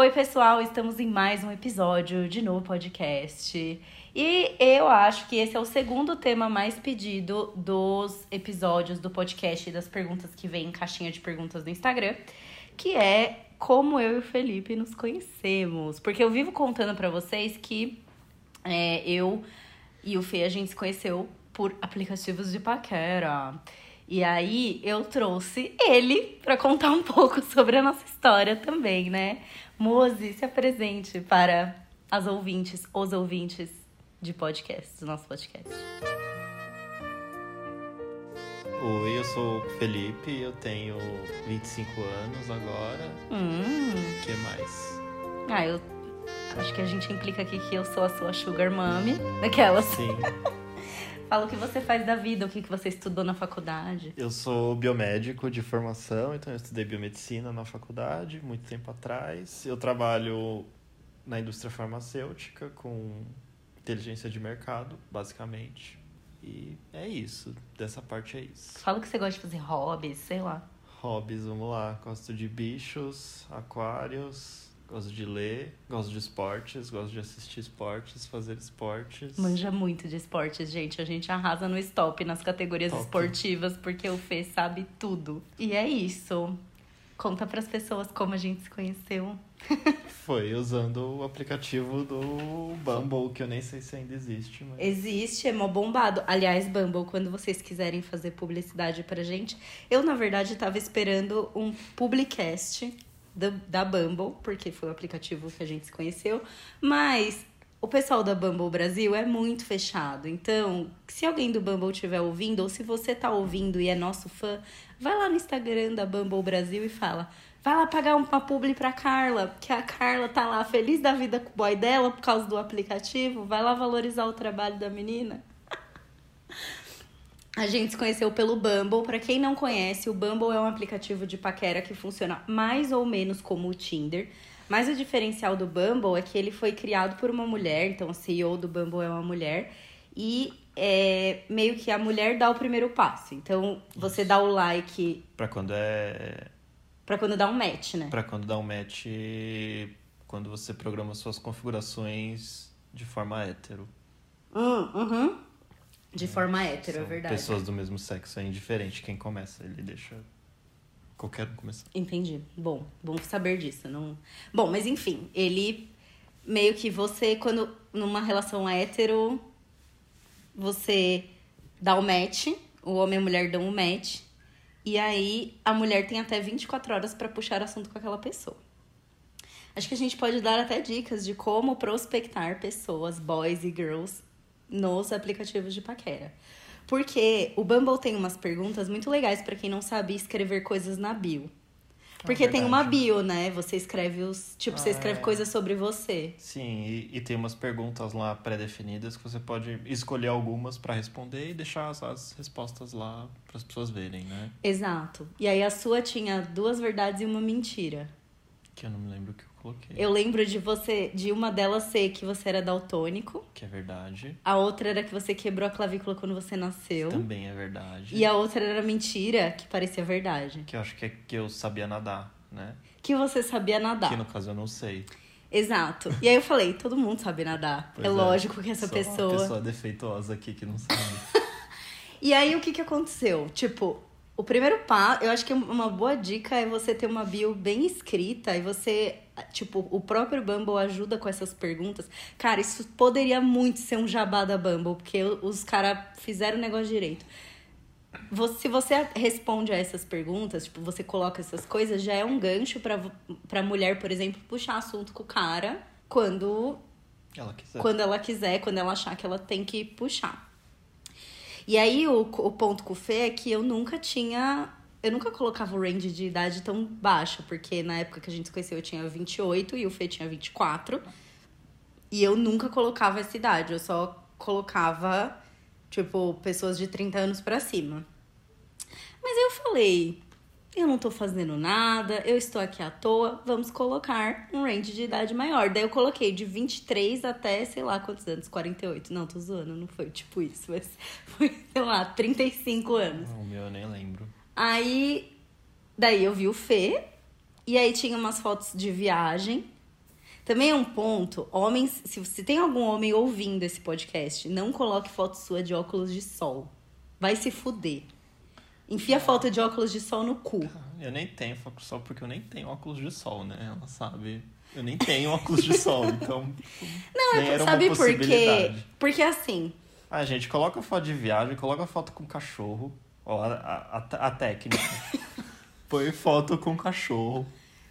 Oi, pessoal, estamos em mais um episódio de No Podcast. E eu acho que esse é o segundo tema mais pedido dos episódios do podcast e das perguntas que vem em caixinha de perguntas do Instagram, que é como eu e o Felipe nos conhecemos. Porque eu vivo contando para vocês que é, eu e o Fê a gente se conheceu por aplicativos de paquera. E aí eu trouxe ele para contar um pouco sobre a nossa história também, né? Mose, se apresente para as ouvintes, os ouvintes de podcast, do nosso podcast. Oi, eu sou o Felipe, eu tenho 25 anos agora. Hum. O que mais? Ah, eu acho que a gente implica aqui que eu sou a sua sugar mommy, daquelas. Sim, Fala o que você faz da vida, o que você estudou na faculdade. eu sou biomédico de formação, então eu estudei biomedicina na faculdade, muito tempo atrás. Eu trabalho na indústria farmacêutica com inteligência de mercado, basicamente. E é isso, dessa parte é isso. Fala o que você gosta de fazer, hobbies, sei lá. Hobbies, vamos lá. Gosto de bichos, aquários, gosto de ler, gosto de esportes, gosto de assistir esportes, fazer esportes. Manja muito de esportes, gente. A gente arrasa no stop nas categorias Top. esportivas, porque o Fê sabe tudo. E é isso. Conta pras pessoas como a gente se conheceu. Foi usando o aplicativo do Bumble, que eu nem sei se ainda existe, mas. Existe, é mó bombado. Aliás, Bumble, quando vocês quiserem fazer publicidade pra gente, eu, na verdade, tava esperando um publicast da, da Bumble, porque foi o aplicativo que a gente se conheceu, mas o pessoal da Bumble Brasil é muito fechado. Então, se alguém do Bumble estiver ouvindo, ou se você tá ouvindo e é nosso fã, vai lá no Instagram da Bumble Brasil e fala. Vai lá pagar uma publi pra Carla, que a Carla tá lá feliz da vida com o boy dela por causa do aplicativo. Vai lá valorizar o trabalho da menina. A gente se conheceu pelo Bumble. Pra quem não conhece, o Bumble é um aplicativo de paquera que funciona mais ou menos como o Tinder. Mas o diferencial do Bumble é que ele foi criado por uma mulher, então o CEO do Bumble é uma mulher. E é, meio que a mulher dá o primeiro passo. Então você dá o like Pra quando é. pra quando dá um match, né? Pra quando dá um match. Quando você programa suas configurações de forma hétero. Hum, uhum. De forma hétero, é São verdade. Pessoas do mesmo sexo é indiferente quem começa, ele deixa qualquer um começar. Entendi. Bom, bom saber disso. Não... Bom, mas enfim, ele meio que você, quando numa relação hétero, você dá o match, o homem e a mulher dão um match, e aí a mulher tem até 24 horas pra puxar assunto com aquela pessoa. Acho que a gente pode dar até dicas de como prospectar pessoas, boys e girls, nos aplicativos de paquera. Porque o Bumble tem umas perguntas muito legais pra quem não sabe escrever coisas na bio. Porque tem uma bio, né? Você escreve os. Tipo, você Ah, escreve é. coisas sobre você. Sim, e, e tem umas perguntas lá pré-definidas que você pode escolher algumas pra responder e deixar as, as respostas lá para as pessoas verem, né? Exato. E aí a sua tinha duas verdades e uma mentira. Que eu não me lembro o que coloquei. Eu lembro de você, de uma delas ser que você era daltônico, Que é verdade. a outra era que você quebrou a clavícula quando você nasceu. Também é verdade. E a outra era mentira, que parecia verdade. Que eu acho que é que eu sabia nadar, né? Que você sabia nadar. Que no caso eu não sei. Exato. E aí eu falei, todo mundo sabe nadar. Pois é lógico que essa Sou pessoa. Uma pessoa defeituosa aqui que não sabe. E aí o que que aconteceu? Tipo, o primeiro passo, eu acho que uma boa dica é você ter uma bio bem escrita e você, tipo, o próprio Bumble ajuda com essas perguntas. Cara, isso poderia muito ser um jabá da Bumble, porque os caras fizeram o negócio direito. Você- se você responde a essas perguntas, tipo, você coloca essas coisas, já é um gancho pra, pra mulher, por exemplo, puxar assunto com o cara quando Ela quiser. quando ela quiser, quando ela achar que ela tem que puxar. E aí o, o ponto com o Fê é que eu nunca tinha. Eu nunca colocava o range de idade tão baixo, porque na época que a gente se conheceu eu tinha 28 e o Fê tinha 24. E eu nunca colocava essa idade, eu só colocava, tipo, pessoas de 30 anos pra cima. Mas eu falei, eu não tô fazendo nada, eu estou aqui à toa, vamos colocar um range de idade maior. Daí eu coloquei de 23 até, sei lá quantos anos, 48. Não, tô zoando, não foi tipo isso, mas foi, sei lá, 35 anos. O meu eu nem lembro. Aí, daí eu vi o Fê, e aí tinha umas fotos de viagem. Também é um ponto, homens, se, se tem algum homem ouvindo esse podcast, não coloque foto sua de óculos de sol. Vai se fuder. Enfia foto de óculos de sol no cu. Eu nem tenho óculos de sol porque eu nem tenho óculos de sol, né? Ela sabe. Eu nem tenho óculos de sol, então. Não, nem é, era sabe uma por quê? Porque assim, Ah, gente, coloca foto de viagem, coloca foto com cachorro. Ó, a, a, a- a técnica. Põe foto com cachorro,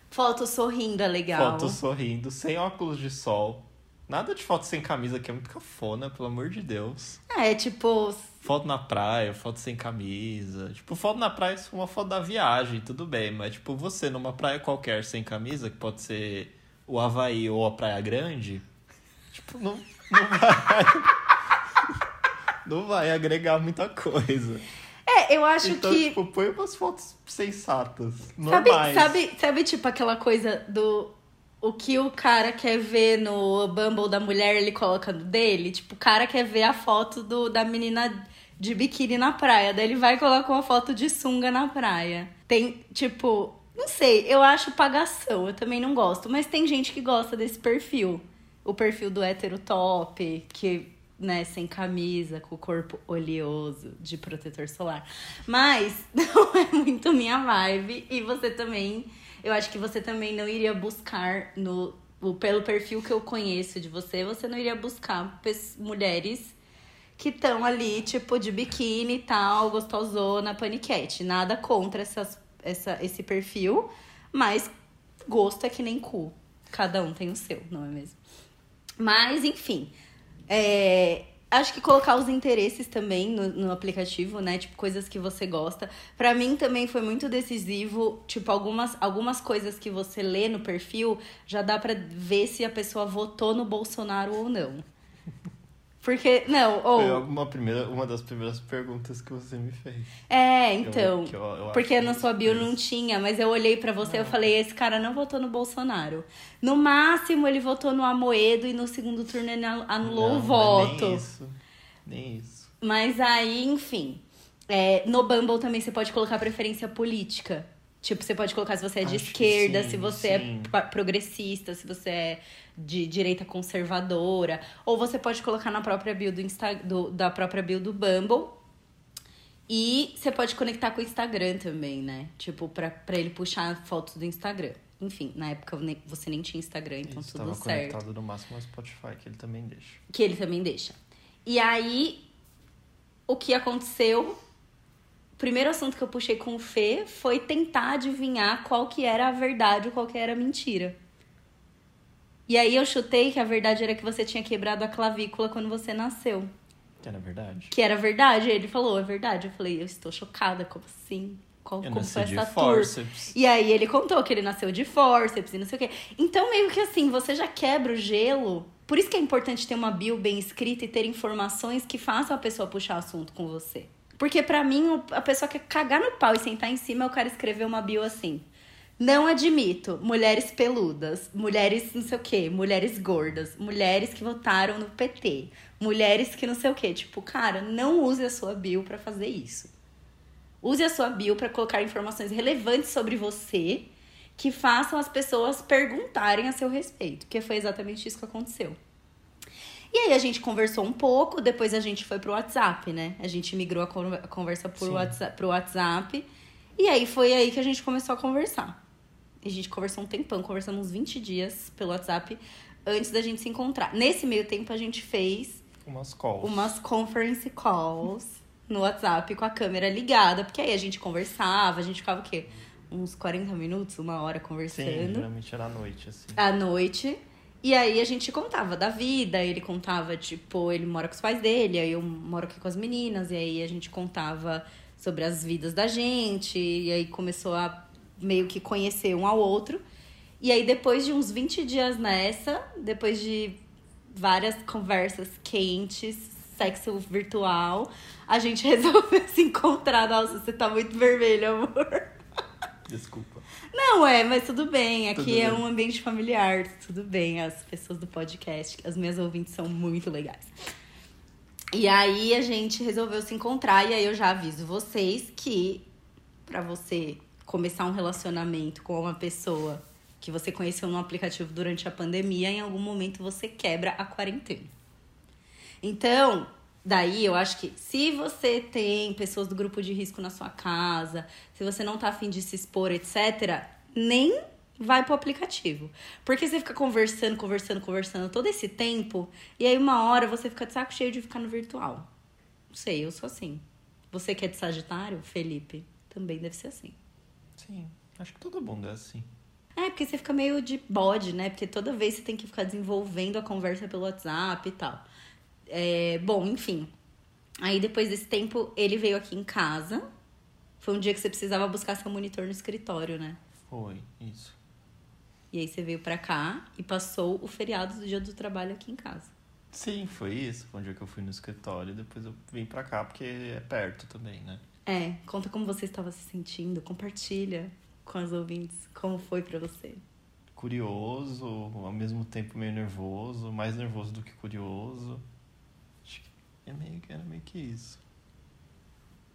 foto sorrindo é legal. foto sorrindo, sem óculos de sol. Nada de foto sem camisa, que é muito cafona, pelo amor de Deus. É, tipo, Foto na praia, foto sem camisa. Tipo, foto na praia, for uma foto da viagem, tudo bem. Mas, tipo, você numa praia qualquer sem camisa, que pode ser o Havaí ou a Praia Grande, tipo, não, não vai. não vai agregar muita coisa. é, eu acho então, que tipo, põe umas fotos sensatas, Sabe, normais. sabe, sabe, tipo, aquela coisa do. O que o cara quer ver no Bumble da mulher, ele coloca no dele? Tipo, o cara quer ver a foto do, da menina de biquíni na praia. Daí ele vai e coloca uma foto de sunga na praia. Tem, tipo. Não sei, eu acho pagação, eu também não gosto. Mas tem gente que gosta desse perfil. O perfil do hétero top, que, né, sem camisa, com o corpo oleoso, de protetor solar. Mas não é muito minha vibe. E você também. Eu acho que você também não iria buscar no. Pelo perfil que eu conheço de você, você não iria buscar mulheres que estão ali, tipo, de biquíni e tal, gostosona, paniquete. Nada contra essas, essa, esse perfil, mas gosto é que nem cu. Cada um tem o seu, não é mesmo? Mas, enfim. é, acho que colocar os interesses também no, no aplicativo, né? Tipo, coisas que você gosta. Pra mim também foi muito decisivo. Tipo, algumas, algumas coisas que você lê no perfil já dá pra ver se a pessoa votou no Bolsonaro ou não. Porque, não, ou. Foi uma, primeira, uma das primeiras perguntas que você me fez. É, então. que eu- eu porque na sua bio não isso. tinha, mas eu olhei pra você e eu Não. falei: esse cara não votou no Bolsonaro. No máximo, ele votou no Amoedo e no segundo turno ele anulou Não, o voto. Nem isso. Nem isso. Mas aí, enfim. é, no Bumble também você pode colocar preferência política. Tipo, você pode colocar se você é de Acho que esquerda, sim, se você sim. é progressista, se você é de direita conservadora. Ou você pode colocar na própria bio do Insta, do- da própria bio do Bumble. E você pode conectar com o Instagram também, né? Tipo, pra, pra ele puxar fotos do Instagram. Enfim, na época você nem tinha Instagram, então Isso, tudo certo. conectado no máximo ao Spotify, que ele também deixa. Que ele também deixa. E aí, o que aconteceu? O primeiro assunto que eu puxei com o Fê foi tentar adivinhar qual que era a verdade ou qual que era a mentira. E aí eu chutei que a verdade era que você tinha quebrado a clavícula quando você nasceu. Que era verdade. Que era verdade. Ele falou, é verdade. Eu falei, eu estou chocada, como assim? Qual, Eu como foi essa tour? forceps. E aí ele contou que ele nasceu de forceps e não sei o quê. Então, meio que assim, você já quebra o gelo. Por isso que é importante ter uma bio bem escrita e ter informações que façam a pessoa puxar assunto com você. Porque pra mim, a pessoa quer cagar no pau e sentar em cima, eu quero escrever uma bio assim. Não admito mulheres peludas, mulheres não sei o quê, mulheres gordas, mulheres que votaram no PT, mulheres que não sei o quê. Tipo, cara, não use a sua bio pra fazer isso. Use a sua bio para colocar informações relevantes sobre você que façam as pessoas perguntarem a seu respeito, que foi exatamente isso que aconteceu. E aí a gente conversou um pouco, depois a gente foi pro WhatsApp, né? A gente migrou a con- a conversa por Sim. WhatsApp, pro WhatsApp. E aí foi aí que a gente começou a conversar. A gente conversou um tempão, conversamos uns 20 dias pelo WhatsApp antes da gente se encontrar. Nesse meio tempo a gente fez Umas calls. umas conference calls no WhatsApp com a câmera ligada, porque aí a gente conversava, a gente ficava o quê? Uns 40 minutos, uma hora Sim, conversando geralmente era à noite, assim. à noite. E aí a gente contava da vida, ele contava, tipo, ele mora com os pais dele, aí eu moro aqui com as meninas, e aí a gente contava sobre as vidas da gente, e aí começou a meio que conhecer um ao outro. E aí depois de uns 20 dias nessa, depois de várias conversas quentes, sexo virtual, a gente resolveu se encontrar. Nossa, você tá muito vermelho, amor. Desculpa. Não, é, mas tudo bem. Aqui Tudo é bem. um ambiente familiar, tudo bem. As pessoas do podcast, as minhas ouvintes são muito legais. E aí a gente resolveu se encontrar e aí eu já aviso vocês que pra você começar um relacionamento com uma pessoa que você conheceu no aplicativo durante a pandemia, em algum momento você quebra a quarentena. Então, daí eu acho que se você tem pessoas do grupo de risco na sua casa, se você não tá afim de se expor, etc., nem vai pro aplicativo. Porque você fica conversando, conversando, conversando todo esse tempo, e aí uma hora você fica de saco cheio de ficar no virtual. Não sei, eu sou assim. Você que é de Sagitário, Felipe, também deve ser assim. Sim, acho que todo mundo é assim. É, porque você fica meio de bode, né? Porque toda vez você tem que ficar desenvolvendo a conversa pelo WhatsApp e tal. É, bom, enfim. Aí depois desse tempo, ele veio aqui em casa. Foi um dia que você precisava buscar seu monitor no escritório, né? Foi, isso. E aí você veio pra cá e passou o feriado do dia do trabalho aqui em casa. Sim, foi isso. Foi um dia que eu fui no escritório e depois eu vim pra cá porque é perto também, né? É, conta como você estava se sentindo, compartilha com as ouvintes como foi pra você. Curioso, ao mesmo tempo meio nervoso, mais nervoso do que curioso. Que é meio, era meio que isso.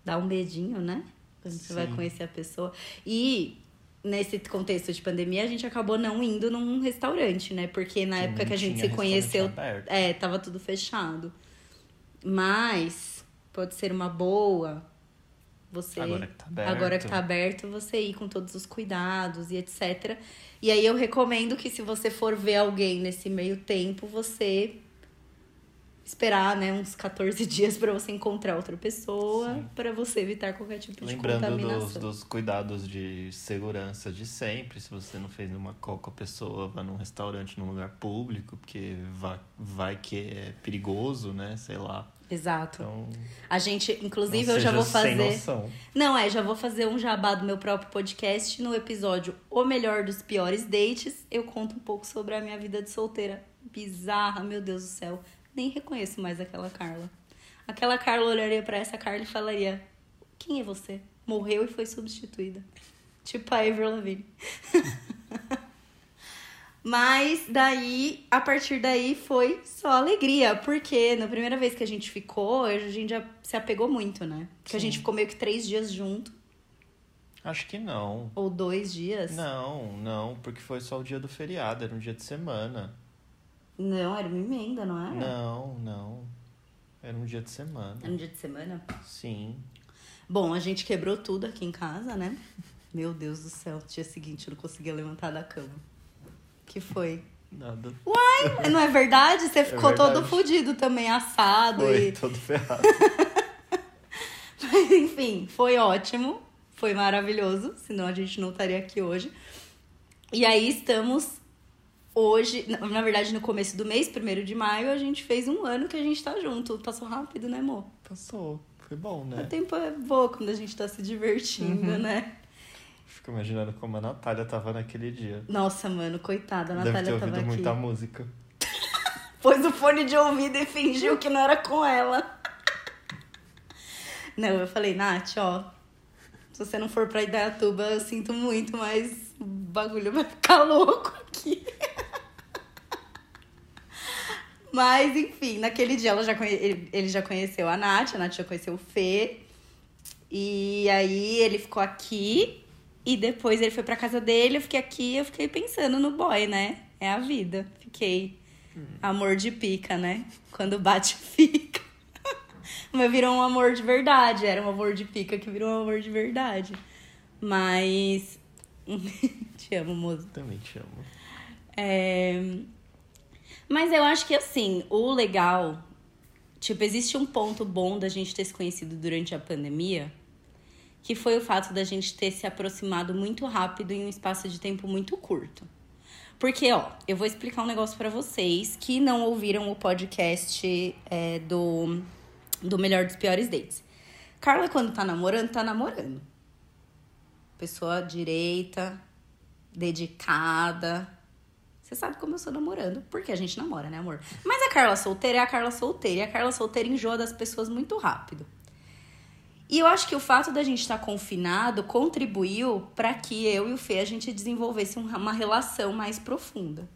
Dá um medinho, né? Quando você vai Sim. conhecer a pessoa. E nesse contexto de pandemia, a gente acabou não indo num restaurante, né? Porque na Que época que a gente se conheceu, aberto. é, tava tudo fechado. Mas pode ser uma boa você Agora que tá aberto. agora que tá aberto, você ir com todos os cuidados e etc. E aí eu recomendo que se você for ver alguém nesse meio tempo, você esperar, né, uns 14 dias pra você encontrar outra pessoa, pra você evitar qualquer tipo de Lembrando dos, contaminação. dos cuidados de segurança de sempre, se você não fez nenhuma call com a pessoa, vá num restaurante, num lugar público, porque vai, vai que é perigoso, né? Sei lá. Exato. Então, A gente, inclusive, eu já vou fazer. Não, é, já vou fazer um jabá do meu próprio podcast no episódio O Melhor dos Piores Dates. Eu conto um pouco sobre a minha vida de solteira. Bizarra, meu Deus do céu. Nem reconheço mais aquela Carla. Aquela Carla olharia pra essa Carla e falaria: Quem é você? Morreu e foi substituída. Tipo a Avril Lavigne. Mas daí, a partir daí, foi só alegria. Porque na primeira vez que a gente ficou, a gente já se apegou muito, né? Porque a Sim. gente ficou meio que três dias junto. Acho que não. Ou dois dias. Não, não, porque foi só o dia do feriado, era um dia de semana. Não, era uma emenda, não era? Não, não. Era um dia de semana. Era um dia de semana? Sim. Bom, a gente quebrou tudo aqui em casa, né? Meu Deus do céu, dia seguinte eu não conseguia levantar da cama. Que foi? Nada. Uai, não é verdade? Você ficou todo verdade. fudido também, assado Foi e todo ferrado. Mas enfim, foi ótimo. Foi maravilhoso. Senão a gente não estaria aqui hoje. E aí estamos hoje, na verdade, no começo do mês, primeiro de maio, a gente fez um ano que a gente tá junto. Passou rápido, né, amor? Passou. Foi bom, O né? tempo é bom quando a gente tá se divertindo, Uhum. né? Fico imaginando como a Natália tava naquele dia. Nossa, mano, coitada, a Deve ter Natália ouvido tava aqui. muita música. Pôs o fone de ouvido e fingiu que não era com ela. Não, eu falei, Nath, ó. Se você não for pra Idaiatuba, eu sinto muito, mas o bagulho vai ficar louco aqui. Mas, enfim, naquele dia ela já conhe... ele ele já conheceu a Nath, a Nath já conheceu o Fê. E aí ele ficou aqui. E depois ele foi pra casa dele, eu fiquei aqui, eu fiquei pensando no boy, né? É a vida. Fiquei amor de pica, né? Quando bate, fica. Mas virou um amor de verdade. Era um amor de pica que virou um amor de verdade. Mas. Te amo, moço. Também te amo. É... Mas eu acho que assim, o legal. Tipo, existe um ponto bom da gente ter se conhecido durante a pandemia, que foi o fato da gente ter se aproximado muito rápido em um espaço de tempo muito curto. Porque, ó, eu vou explicar um negócio pra vocês que não ouviram o podcast é, do, do Melhor dos Piores Dates. Carla, quando tá namorando, tá namorando. Pessoa direita, dedicada, Você sabe como eu sou namorando, porque a gente namora, né, amor? Mas a Carla solteira é a Carla solteira. E a Carla solteira enjoa das pessoas muito rápido. E eu acho que o fato da gente estar confinado contribuiu para que eu e o Fê a gente desenvolvesse uma relação mais profunda.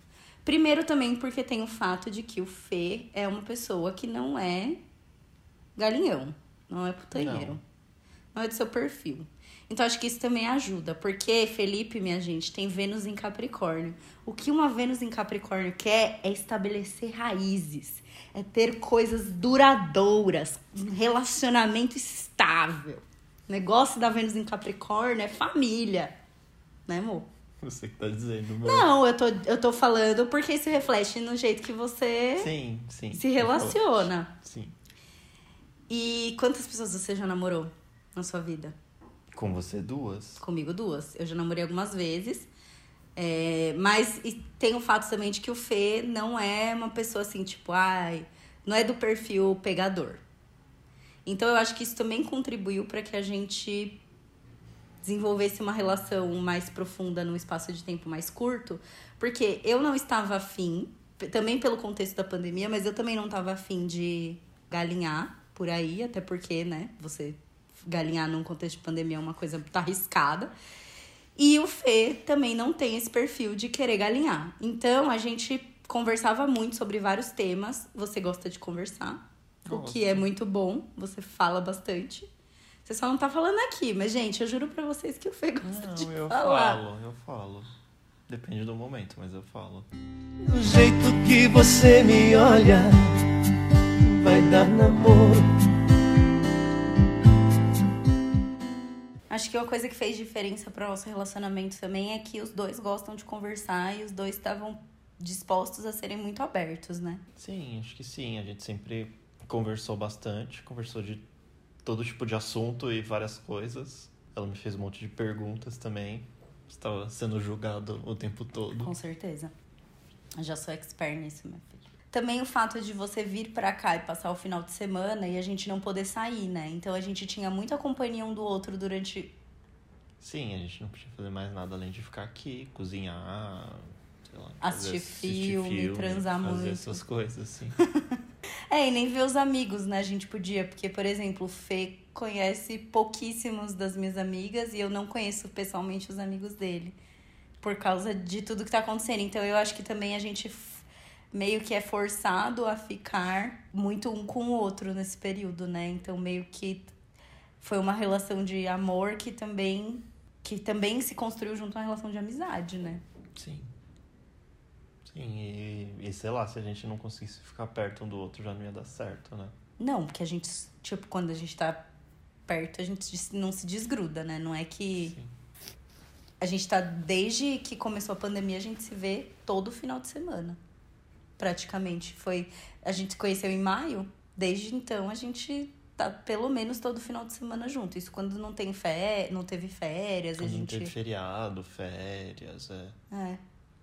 Primeiro também porque tem o fato de que o Fê é uma pessoa que não é galinhão, não é putanheiro. Não, não é do seu perfil. Então acho que isso também ajuda, porque Felipe, minha gente, tem Vênus em Capricórnio. O que uma Vênus em Capricórnio quer é estabelecer raízes, é ter coisas duradouras, um relacionamento estável. O negócio da Vênus em Capricórnio é família, né, amor? Você que tá dizendo, meu. Não, eu tô, eu tô falando porque isso reflete no jeito que você sim, sim, se relaciona. Sim. E quantas pessoas você já namorou na sua vida? Com você, duas? Comigo, duas. Eu já namorei algumas vezes. É, mas tem o fato também de que o Fê não é uma pessoa assim, tipo, ai, não é do perfil pegador. Então eu acho que isso também contribuiu para que a gente desenvolvesse uma relação mais profunda num espaço de tempo mais curto, porque eu não estava afim, também pelo contexto da pandemia, mas eu também não estava afim de galinhar por aí, até porque, né, você galinhar num contexto de pandemia é uma coisa tá arriscada. E o Fê também não tem esse perfil de querer galinhar. Então a gente conversava muito sobre vários temas. Você gosta de conversar, Nossa. o que é muito bom. Você fala bastante. Você só não tá falando aqui, mas gente, eu juro pra vocês que o Fê gosta não, de eu falar. Eu falo, eu falo. Depende do momento, mas eu falo. Do jeito que você me olha, vai dar namoro. Acho que uma coisa que fez diferença para o nosso relacionamento também é que os dois gostam de conversar e os dois estavam dispostos a serem muito abertos, né? Sim, acho que sim. A gente sempre conversou bastante, conversou de todo tipo de assunto e várias coisas. Ela me fez um monte de perguntas também. Estava sendo julgado o tempo todo. Com certeza. Eu já sou expert nisso, minha filha. Também o fato de você vir para cá e passar o final de semana e a gente não poder sair, né? Então a gente tinha muita companhia um do outro durante. Sim, a gente não podia fazer mais nada além de ficar aqui, cozinhar, sei lá, assistir, fazer, filme, assistir filme, transar fazer muito. essas coisas, assim. é, e nem ver os amigos, né? A gente podia, porque, por exemplo, o Fê conhece pouquíssimos das minhas amigas e eu não conheço pessoalmente os amigos dele. Por causa de tudo que tá acontecendo. Então eu acho que também a gente meio que é forçado a ficar muito um com o outro nesse período, né? Então meio que foi uma relação de amor que também que também se construiu junto a uma relação de amizade, né? Sim. Sim, e, e sei lá, se a gente não conseguisse ficar perto um do outro já não ia dar certo, né? Não, porque a gente, tipo, quando a gente tá perto, a gente não se desgruda, né? Não é que Sim. a gente tá desde que começou a pandemia, a gente se vê todo final de semana praticamente. Foi a gente se conheceu em maio, desde então a gente tá pelo menos todo final de semana junto. Isso quando não tem fé, não teve férias, quando a gente não teve feriado, férias, é. É.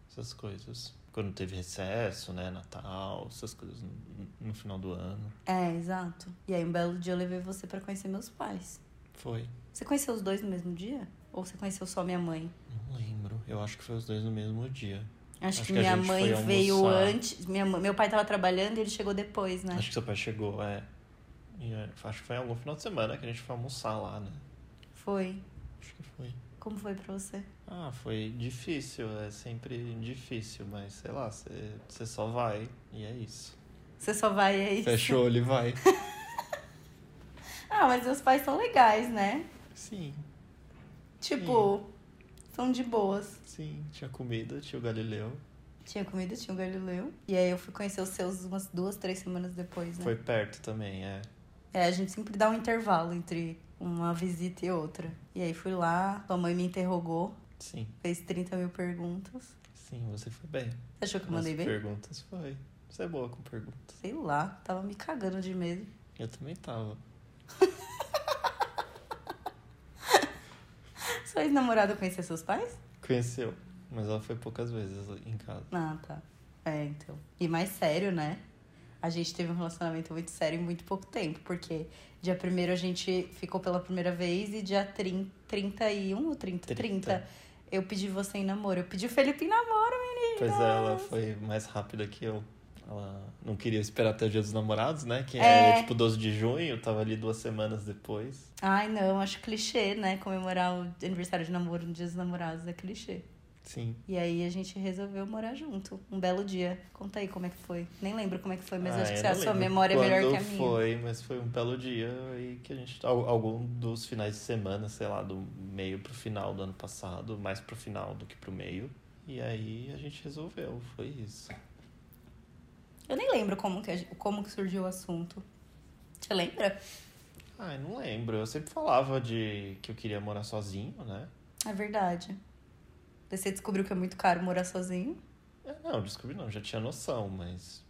Essas coisas. Quando teve recesso, né, Natal, essas coisas no, no final do ano. É, exato. E aí um belo dia eu levei você para conhecer meus pais. Foi. Você conheceu os dois no mesmo dia? Ou você conheceu só minha mãe? Não lembro. Eu acho que foi os dois no mesmo dia. Acho, Acho que, que minha mãe veio antes. Minha, meu pai tava trabalhando e ele chegou depois, né? Acho que seu pai chegou, é. É, acho que foi algum final de semana que a gente foi almoçar lá, né? Foi. Acho que foi. Como foi pra você? Ah, foi difícil, é sempre difícil, mas sei lá, você só vai e é isso. Você só vai e é isso. Fechou, ele vai. ah, mas meus pais são legais, né? Sim. Tipo, Sim. São de boas. Sim, tinha comida, tinha o Galileu. Tinha comida, tinha o Galileu. E aí eu fui conhecer os seus umas duas, três semanas depois, né? Foi perto também, é. É, a gente sempre dá um intervalo entre uma visita e outra. E aí fui lá, sua mãe me interrogou. Sim. Fez 30 mil perguntas. Sim, você foi bem. Você achou que eu mandei bem? perguntas, foi. Você é boa com perguntas. Sei lá, tava me cagando de medo. Eu também tava. Sua ex-namorada conhecia seus pais? Conheceu, mas ela foi poucas vezes em casa. Ah, tá. É, então. E mais sério, né? A gente teve um relacionamento muito sério em muito pouco tempo, porque dia primeiro a gente ficou pela primeira vez e dia 30, 31 ou 30? 30. 30 eu pedi você em namoro. Eu pedi o Felipe em namoro, Pois é, ela foi mais rápida que eu. Ela não queria esperar até o dia dos namorados, né? Que É. é, tipo 12 de junho, tava ali duas semanas depois. Ai, não, acho clichê, né? Comemorar o aniversário de namoro no dia dos namorados é clichê. Sim. E aí a gente resolveu morar junto. Um belo dia. Conta aí como é que foi. Nem lembro como é que foi, mas Ah, acho que a sua memória é melhor que a minha. foi, mas foi um belo dia e que a gente. al- Algum dos finais de semana, sei lá, do meio pro final do ano passado, mais pro final do que pro meio. E aí a gente resolveu, foi isso. Eu nem lembro como que, como que surgiu o assunto. Você lembra? Ai, não lembro. Eu sempre falava de que eu queria morar sozinho, né? É verdade. Daí você descobriu que é muito caro morar sozinho. É, Não, descobri não, já tinha noção, mas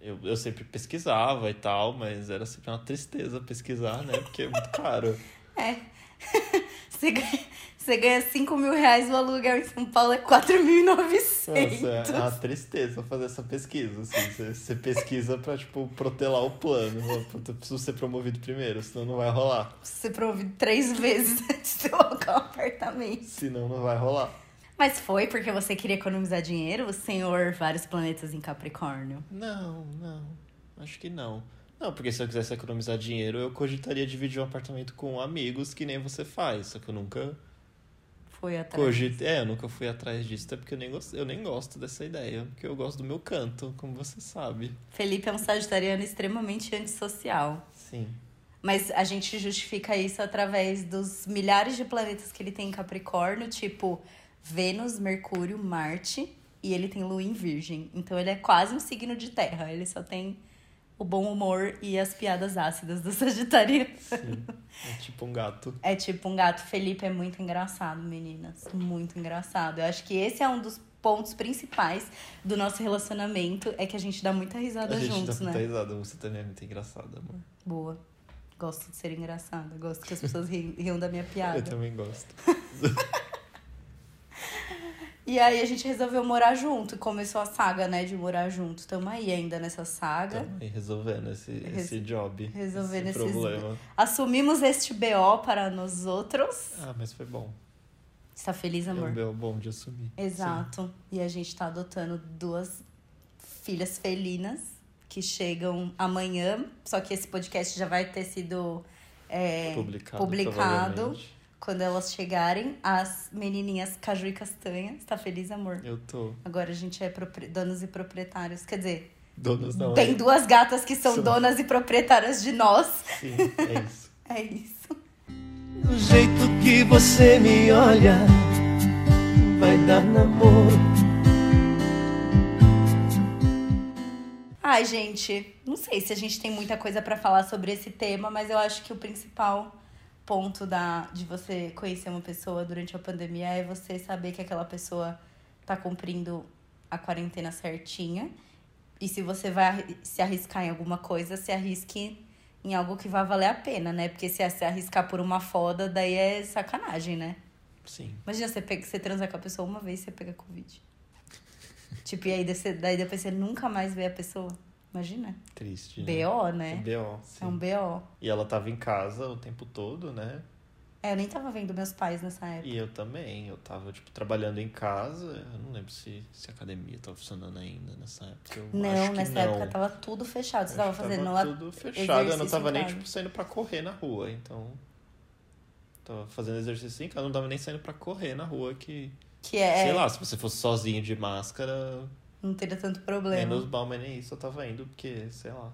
eu, eu sempre pesquisava e tal, mas era sempre uma tristeza pesquisar, né? Porque é muito caro. É. Você ganha, você ganha 5 mil reais, o aluguel em São Paulo é 4.900. Nossa, é uma tristeza fazer essa pesquisa, assim. Você, você pesquisa pra, tipo, protelar o plano. Eu preciso ser promovido primeiro, senão não vai rolar. Você promovido três vezes antes de colocar um apartamento. Senão não vai rolar. Mas foi porque você queria economizar dinheiro, o senhor vários planetas em Capricórnio? Não, não. Acho que não. Não, porque se eu quisesse economizar dinheiro, eu cogitaria dividir um apartamento com amigos, que nem você faz. Só que eu nunca Foi atrás. cogitei. É, eu nunca fui atrás disso, até porque eu nem, gosto, eu nem gosto dessa ideia. Porque eu gosto do meu canto, como você sabe. Felipe é um sagitariano extremamente antissocial. Sim. Mas a gente justifica isso através dos milhares de planetas que ele tem em Capricórnio, tipo Vênus, Mercúrio, Marte, e ele tem Lua em Virgem. Então ele é quase um signo de terra. Ele só tem o bom humor e as piadas ácidas do Sagitariano. Sim. É tipo um gato. É tipo um gato. Felipe é muito engraçado, meninas. Muito engraçado. Eu acho que esse é um dos pontos principais do nosso relacionamento. É que a gente dá muita risada A gente juntos, dá né? muita risada. Você também é muito engraçada, amor. Boa. Gosto de ser engraçada. Gosto que as pessoas ri- riam da minha piada. Eu também gosto. E aí a gente resolveu morar junto. E começou a saga, né, de morar junto. Tamo aí ainda nessa saga. Estamos aí resolvendo esse, Res- esse job. resolvendo esse esses- problema. Assumimos este BO para nós outros. Ah, mas foi bom. Está feliz, É amor? um belo bom de assumir. Exato. E a gente tá adotando duas filhas felinas que chegam amanhã. Só que esse podcast já vai ter sido é, Sim. Publicado. publicado. Quando elas chegarem. As menininhas Caju e Castanha. Está feliz, amor? Eu tô. Agora a gente é propri- donos e proprietários. Quer dizer, Donas não. tem é- duas gatas que são Sim. donas e proprietárias de nós. Sim, é isso. É isso. Do jeito que você me olha, vai dar namoro. Ai, gente, não sei se a gente tem muita coisa pra falar sobre esse tema, mas eu acho que o principal ponto da, de você conhecer uma pessoa durante a pandemia é você saber que aquela pessoa tá cumprindo a quarentena certinha. E se você vai se arriscar em alguma coisa, se arrisque em algo que vai valer a pena, né? Porque se se arriscar por uma foda, daí é sacanagem, né? Sim. Imagina você, pega, você transar com a pessoa uma vez e você pega Covid. tipo, e aí daí depois você nunca mais vê a pessoa. Imagina. Triste. né? BO, né? BO, sim. É um BO. E ela tava em casa o tempo todo, né? É, eu nem tava vendo meus pais nessa época. E eu também. Eu tava, tipo, trabalhando em casa. Eu não lembro se, se a academia tava funcionando ainda nessa época. Eu não, nessa não. época tava tudo fechado. Você Eu tava fazendo tava lá. tudo fechado. Eu não tava em nem, tipo, saindo pra correr na rua. Então. Tava fazendo exercício em casa. Não tava nem saindo pra correr na rua. Que. Que é. Sei lá, se você fosse sozinho de máscara, Não teria tanto problema. menos mal, mas nem isso eu tava indo, porque, sei lá.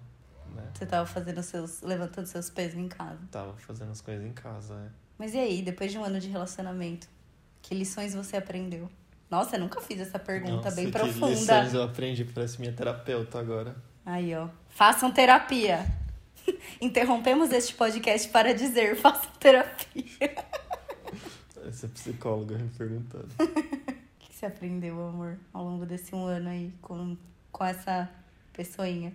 Né? Você tava fazendo seus. levantando seus pesos em casa. Tava fazendo as coisas em casa, né? Mas e aí, depois de um ano de relacionamento, que lições você aprendeu? Nossa, eu nunca fiz essa pergunta Nossa, bem que profunda. lições eu aprendi, parece minha terapeuta agora. Aí, ó. Façam terapia. Interrompemos este podcast para dizer: façam terapia. Essa psicóloga me perguntando. Você aprendeu, amor, ao longo desse um ano aí com, com essa pessoinha?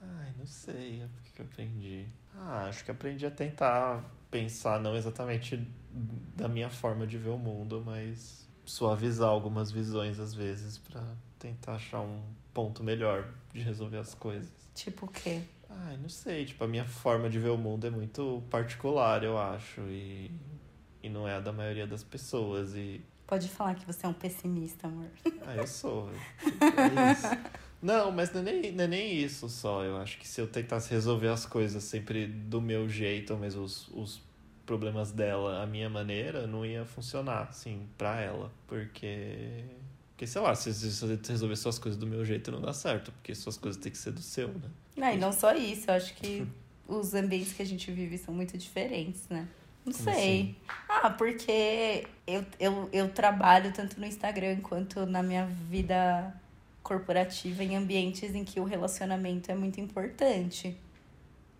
Ai, não sei, o que que eu aprendi? Ah, acho que aprendi a tentar pensar não exatamente da minha forma de ver o mundo, mas suavizar algumas visões às vezes pra tentar achar um ponto melhor de resolver as coisas. Tipo o quê? Ai, não sei, tipo, a minha forma de ver o mundo é muito particular, eu acho, e, e não é a da maioria das pessoas, e Pode falar que você é um pessimista, amor. Ah, eu sou. É isso. Não, mas não é, nem, não é nem isso só. Eu acho que se eu tentasse resolver as coisas sempre do meu jeito, ou mesmo os, os problemas dela a minha maneira, não ia funcionar, assim, pra ela. Porque. Porque, sei lá, se, se você resolver suas coisas do meu jeito, não dá certo. Porque suas coisas têm que ser do seu, né? Não, e não só isso, eu acho que os ambientes que a gente vive são muito diferentes, né? Não Como sei. Ah, porque eu, eu, eu trabalho tanto no Instagram quanto na minha vida corporativa em ambientes em que o relacionamento é muito importante.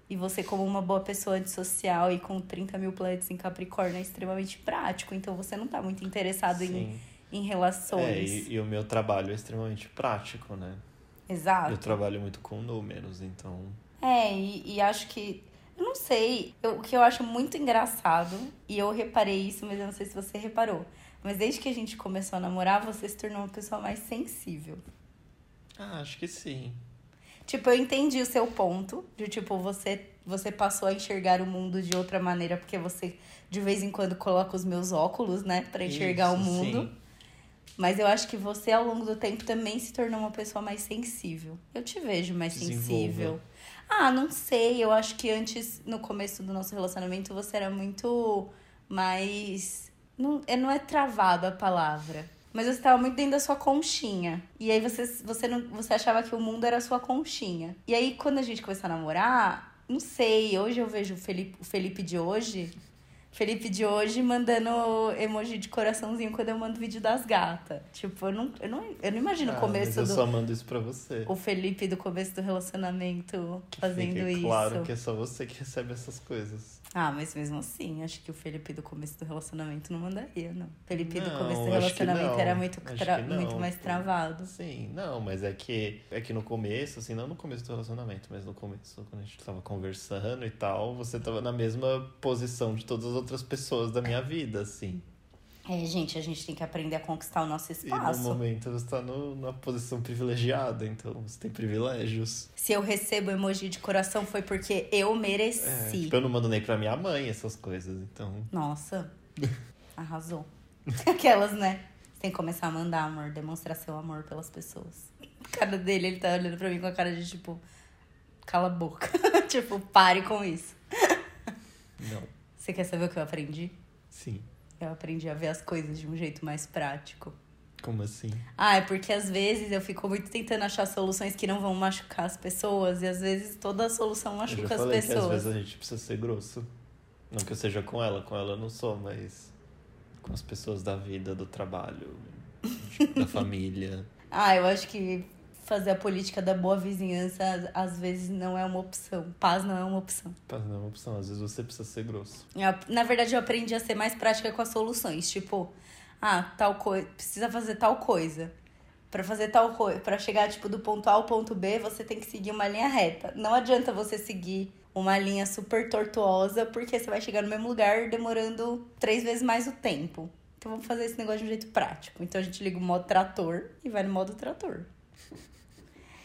E você, como uma boa pessoa antissocial e com 30 mil planetas em Capricórnio, é extremamente prático. Então você não tá muito interessado em, Sim. em É, relações. e, e o meu trabalho é extremamente prático, né? Exato. Eu trabalho muito com números, então. É, e, e acho que. Eu não sei. eu- o que eu acho muito engraçado, e eu reparei isso, mas eu não sei se você reparou. Mas desde que a gente começou a namorar, você se tornou uma pessoa mais sensível. Ah, acho que sim. Tipo, eu entendi o seu ponto, de tipo, você, você passou a enxergar o mundo de outra maneira, porque você de vez em quando coloca os meus óculos, né, Pra enxergar o Isso, mundo. sim. Mas eu acho que você, ao longo do tempo, também se tornou uma pessoa mais sensível. Eu te vejo mais sensível. Ah, não sei. Eu acho que antes, no começo do nosso relacionamento, você era muito mais. Não é, não é travado a palavra. Mas você estava muito dentro da sua conchinha. E aí você, você, não, você achava que o mundo era a sua conchinha. E aí, quando a gente começou a namorar, não sei. Hoje eu vejo o Felipe, o Felipe de hoje. Felipe de hoje mandando emoji de coraçãozinho quando eu mando vídeo das gatas. Tipo, eu não, eu não, eu não imagino o Ah, começo mas eu do. só mando isso pra você. O Felipe do começo do relacionamento fazendo isso. Claro que é só você que recebe essas coisas. Ah, mas mesmo assim, acho que o Felipe do começo do relacionamento não mandaria, não. Felipe do Não, começo do acho que relacionamento era muito, não, muito mais travado. Sim, não, mas é que é que no começo, assim, não no começo do relacionamento, mas no começo, quando a gente tava conversando e tal, você tava na mesma posição de todas as outras pessoas da minha vida, assim. É, gente, a gente tem que aprender a conquistar o nosso E no espaço. momento você tá no, numa posição privilegiada, então você tem privilégios. Se eu recebo emoji de coração foi porque eu É, mereci. tipo, eu não mando nem pra minha mãe essas coisas, então. Nossa, arrasou. Aquelas, né? Você tem que começar a mandar, amor, demonstrar seu amor pelas pessoas. A cara dele, ele tá olhando pra mim com a cara de tipo, cala a boca. tipo, pare com isso. Não. Você quer saber o que eu aprendi? Sim. Eu aprendi a ver as coisas de um jeito mais prático. Como assim? Ah, é porque às vezes eu fico muito tentando achar soluções que não vão machucar as pessoas, e às vezes toda a solução Eu machuca já as falei que às pessoas. vezes a gente precisa ser grosso. Não que eu seja com ela, com ela eu não sou, mas com as pessoas da vida, do trabalho, tipo, da família. Ah, eu acho que fazer a política da boa vizinhança às vezes não é uma opção. Paz não é uma opção. Pá, Não é uma opção, às vezes você precisa ser grosso. Na verdade, eu aprendi a ser mais prática com as soluções. Tipo, ah, tal coisa. Precisa fazer tal coisa. Pra fazer tal coisa. Pra chegar, tipo, do ponto A ao ponto B, você tem que seguir uma linha reta. Não adianta você seguir uma linha super tortuosa, porque você vai chegar no mesmo lugar demorando três vezes mais o tempo. Então vamos fazer esse negócio de um jeito prático. Então a gente liga o modo trator e vai no modo trator.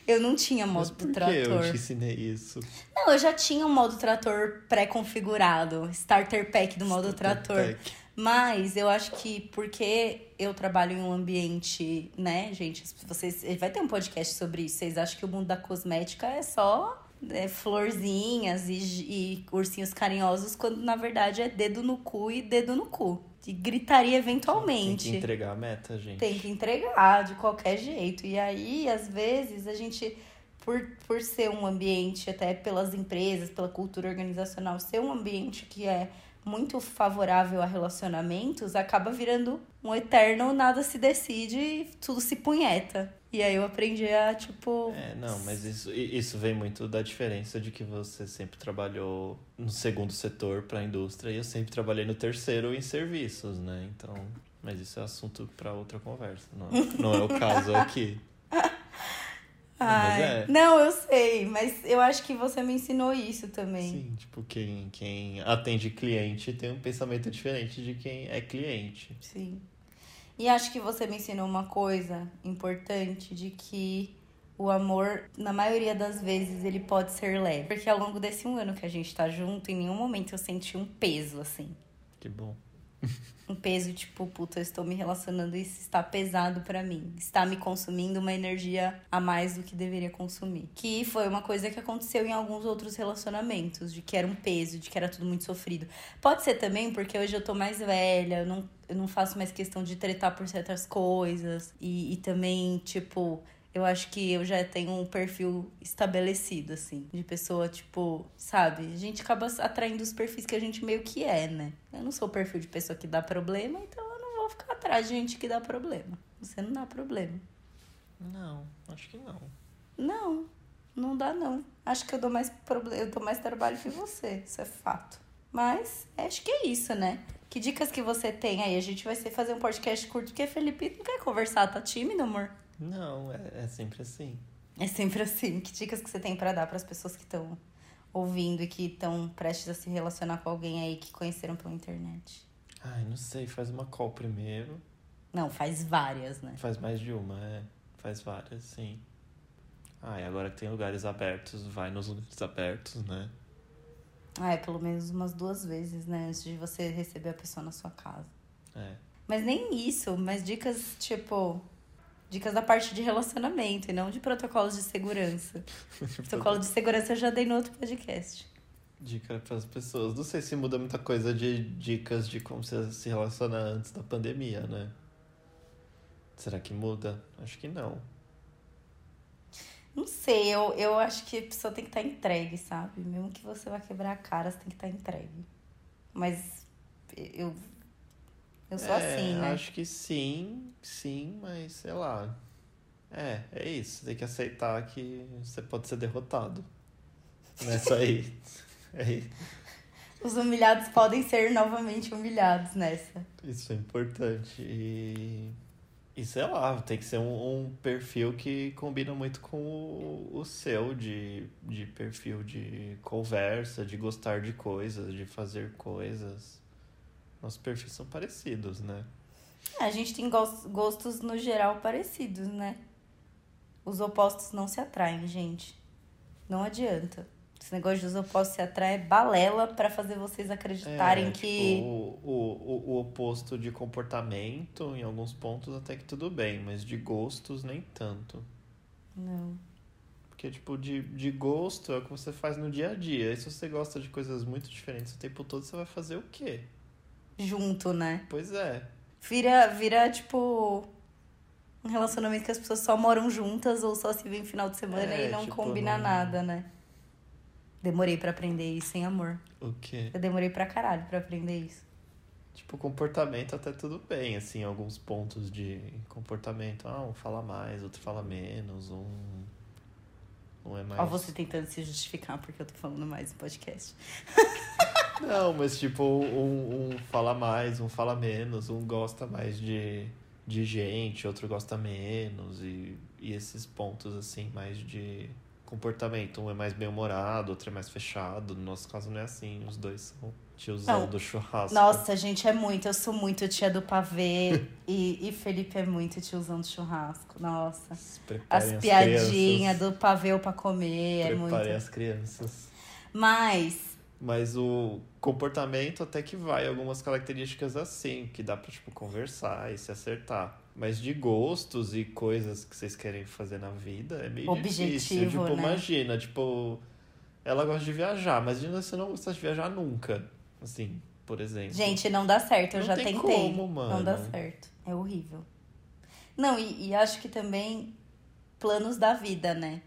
Eu não tinha modo por que trator. eu te ensinei isso? Não, eu já tinha um modo trator pré-configurado, starter pack do modo Starter trator. pack. Mas eu acho que porque eu trabalho em um ambiente, né, gente, vocês vai ter um podcast sobre isso. Vocês acham que o mundo da cosmética é só é, florzinhas e, e ursinhos carinhosos, quando na verdade é dedo no cu e dedo no cu. E gritaria Tem eventualmente que entregar a meta, gente. tem que entregar de qualquer jeito. E aí, às vezes, a gente, por, por ser um ambiente, até pelas empresas, pela cultura organizacional, ser um ambiente que é muito favorável a relacionamentos, acaba virando um eterno nada se decide e tudo se punheta. E aí eu aprendi a, tipo. É, não, mas isso, isso vem muito da diferença de que você sempre trabalhou no segundo setor para a indústria e eu sempre trabalhei no terceiro em serviços, né? Então, mas isso é assunto para outra conversa, não, não é o caso aqui. mas Ai, é. Não, eu sei, mas eu acho que você me ensinou isso também. Sim, tipo, quem, quem atende cliente tem um pensamento diferente de quem é cliente. Sim. E acho que você me ensinou uma coisa importante de que o amor, na maioria das vezes, ele pode ser leve. Porque ao longo desse um ano que a gente tá junto, em nenhum momento eu senti um peso, assim. Que bom. Um peso, tipo, puta, eu estou me relacionando e isso está pesado pra mim. Está me consumindo uma energia a mais do que deveria consumir. Que foi uma coisa que aconteceu em alguns outros relacionamentos, de que era um peso, de que era tudo muito sofrido. Pode ser também porque hoje eu tô mais velha, eu não, eu não faço mais questão de tretar por certas coisas. E, e também, tipo, eu acho que eu já tenho um perfil estabelecido, assim, de pessoa, tipo, sabe? A gente acaba atraindo os perfis que a gente meio que é, né? Eu não sou o perfil de pessoa que dá problema, então eu não vou ficar atrás de gente que dá problema. Você não dá problema. Não, acho que não. Não, não dá não. Acho que eu dou mais problema, eu dou mais trabalho que você, isso é fato. Mas acho que é isso, né? Que dicas que você tem aí? A gente vai fazer um podcast curto, porque Felipe não quer conversar, tá tímido, amor? Não, é, é sempre assim. É sempre assim. Que dicas que você tem para dar para as pessoas que estão ouvindo e que estão prestes a se relacionar com alguém aí que conheceram pela internet? Ai, não sei, faz uma call primeiro. Não, faz várias, né? Faz mais de uma, é. Faz várias, sim. Ah, e agora que tem lugares abertos, vai nos lugares abertos, né? Ah, é pelo menos umas duas vezes, né? Antes de você receber a pessoa na sua casa. É. Mas nem isso, mas dicas tipo. Dicas da parte de relacionamento e não de protocolos de segurança. Protocolo de segurança eu já dei no outro podcast. Dica para as pessoas. Não sei se muda muita coisa de dicas de como você se relaciona antes da pandemia, né? Será que muda? Acho que não. Não sei, eu, eu acho que a pessoa tem que estar entregue, sabe? Mesmo que você vá quebrar a cara, você tem que estar entregue. Mas eu, eu sou é, assim, né? Acho que sim, sim, mas sei lá. É, é isso. Tem que aceitar que você pode ser derrotado. Nessa aí. é, Os humilhados podem ser novamente humilhados nessa. isso é importante. E, e sei lá, tem que ser um, um perfil que combina muito com o, o seu, de, de perfil de conversa, de gostar de coisas, de fazer coisas. Nossos perfis são parecidos, né? É, A gente tem gos- gostos no geral parecidos, né? Os opostos não se atraem, gente. Não adianta. Esse negócio dos opostos se atraem é balela pra fazer vocês acreditarem É, que. tipo, o, o, o oposto de comportamento, em alguns pontos, até que tudo bem, mas de gostos, nem tanto. Não. Porque, tipo, de, de gosto é o que você faz no dia a dia. E se você gosta de coisas muito diferentes o tempo todo, você vai fazer o quê? Junto, né? Pois é. Vira, vira tipo. Um relacionamento que as pessoas só moram juntas ou só se veem no final de semana É, e não tipo, combina não- nada, né? Demorei pra aprender isso, hein, amor? O quê? Eu demorei pra caralho pra aprender isso. Tipo, comportamento até tudo bem, assim, alguns pontos de comportamento. Ah, um fala mais, outro fala menos, um. Um é mais. Ó, você tentando se justificar porque eu tô falando mais no podcast. Não, mas tipo, um, um fala mais, um fala menos, um gosta mais de, de gente, outro gosta menos, e, e esses pontos, assim, mais de comportamento. Um é mais bem-humorado, outro é mais fechado. No nosso caso não é assim, os dois são tiozão Não. do churrasco. Nossa, gente, é muito. Eu sou muito tia do pavê e, e Felipe é muito tiozão do churrasco. Nossa. Preparem As piadinhas do pavê pra comer é muito. Preparem as crianças. Mas, Mas o comportamento até que vai algumas características assim, que dá pra, tipo, conversar e se acertar. Mas de gostos e coisas que vocês querem fazer na vida é meio Objetivo, difícil. Tipo, né? imagina, tipo, ela gosta de viajar, mas imagina você não gostar de viajar nunca. Assim, por exemplo. gente, não dá certo. Eu Não já tem tentei. como, mano. Não dá certo. É horrível. Não, e, e acho que também planos da vida, né?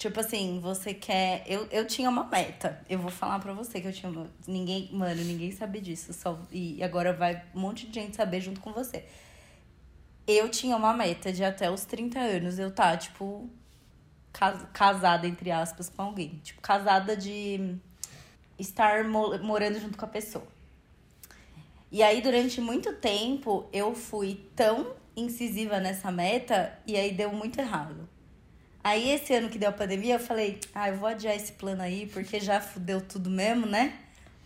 Tipo assim, você quer. Eu, eu tinha uma meta. Eu vou falar pra você que eu tinha. Ninguém. Mano, ninguém sabe disso. Só... E agora vai um monte de gente saber junto com você. Eu tinha uma meta de até os 30 anos eu tá, tipo, cas- casada, entre aspas, com alguém. Tipo, casada de estar mo- morando junto com a pessoa. E aí, durante muito tempo, eu fui tão incisiva nessa meta e aí deu muito errado. Aí, esse ano que deu a pandemia, eu falei, ah, eu vou adiar esse plano aí, porque já fudeu tudo mesmo, né?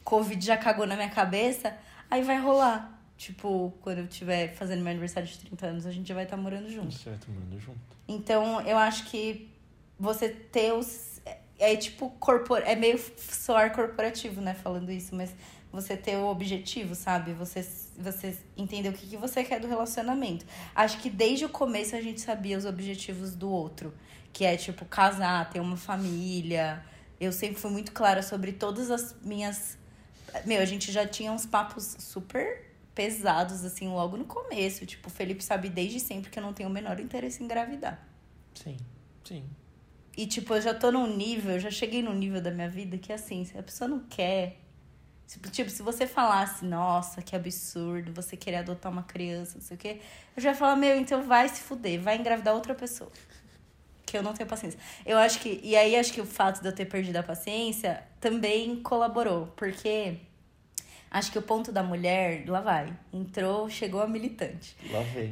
Covid já cagou na minha cabeça. Aí vai rolar. Tipo, quando eu estiver fazendo meu aniversário de 30 anos, a gente já vai estar morando junto. Você vai tomando junto. Então, eu acho que você ter os. É, é tipo corpor... É meio soar corporativo, né? Falando isso, mas você ter o objetivo, sabe? Você, você entender o que, que você quer do relacionamento. Acho que desde o começo a gente sabia os objetivos do outro. Que é, tipo, casar, ter uma família. Eu sempre fui muito clara sobre todas as minhas. Meu, a gente já tinha uns papos super pesados, assim, logo no começo. Tipo, o Felipe sabe desde sempre que eu não tenho o menor interesse em engravidar. Sim, sim. E, tipo, eu já tô num nível, eu já cheguei num nível da minha vida que, assim, se a pessoa não quer. Tipo, se você falasse, nossa, que absurdo, você querer adotar uma criança, não sei o quê, eu já ia falar, meu, então vai se fuder, vai engravidar outra pessoa. Que eu não tenho paciência. Eu acho que. E aí, acho que o fato de eu ter perdido a paciência também colaborou, porque. Acho que o ponto da mulher, lá vai. Entrou, chegou a militante. Lá vem.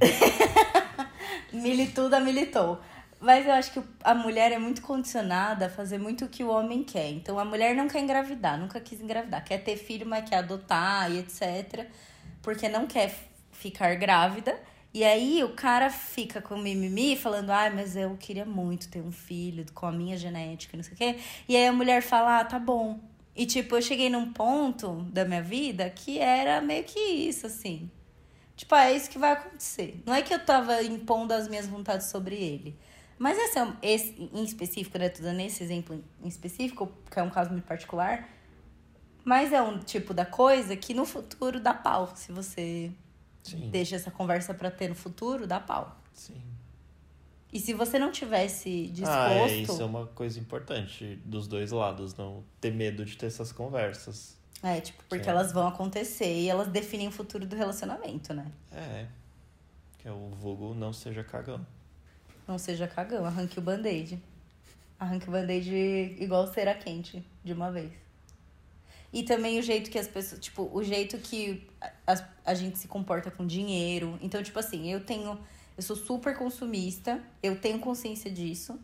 Milituda militou. Mas eu acho que a mulher é muito condicionada a fazer muito o que o homem quer. Então a mulher não quer engravidar, nunca quis engravidar. Quer ter filho, mas quer adotar e etc. Porque não quer ficar grávida. E aí o cara fica com mimimi falando, ai, ah, mas eu queria muito ter um filho com a minha genética, não sei o quê. E aí a mulher fala, ah, tá bom. E tipo, eu cheguei num ponto da minha vida que era meio que isso, assim. Tipo, ah, é isso que vai acontecer. Não é que eu tava impondo as minhas vontades sobre ele. Mas esse, é, esse em específico, né? Tô dando esse exemplo em específico, que é um caso muito particular. Mas é um tipo da coisa que no futuro dá pau. Se você Sim. deixa essa conversa para ter no futuro, dá pau. Sim. E se você não tivesse disposto. Ah, é, isso é uma coisa importante dos dois lados, não ter medo de ter essas conversas. É, tipo, porque é. elas vão acontecer e elas definem o futuro do relacionamento, né? É. Que é o vulgo não seja cagão. Não seja cagão, arranque o band-aid. Arranque o band-aid igual cera quente, de uma vez. E também o jeito que as pessoas, tipo, o jeito que a, a gente se comporta com dinheiro. Então, tipo assim, eu tenho. Eu sou super consumista, eu tenho consciência disso.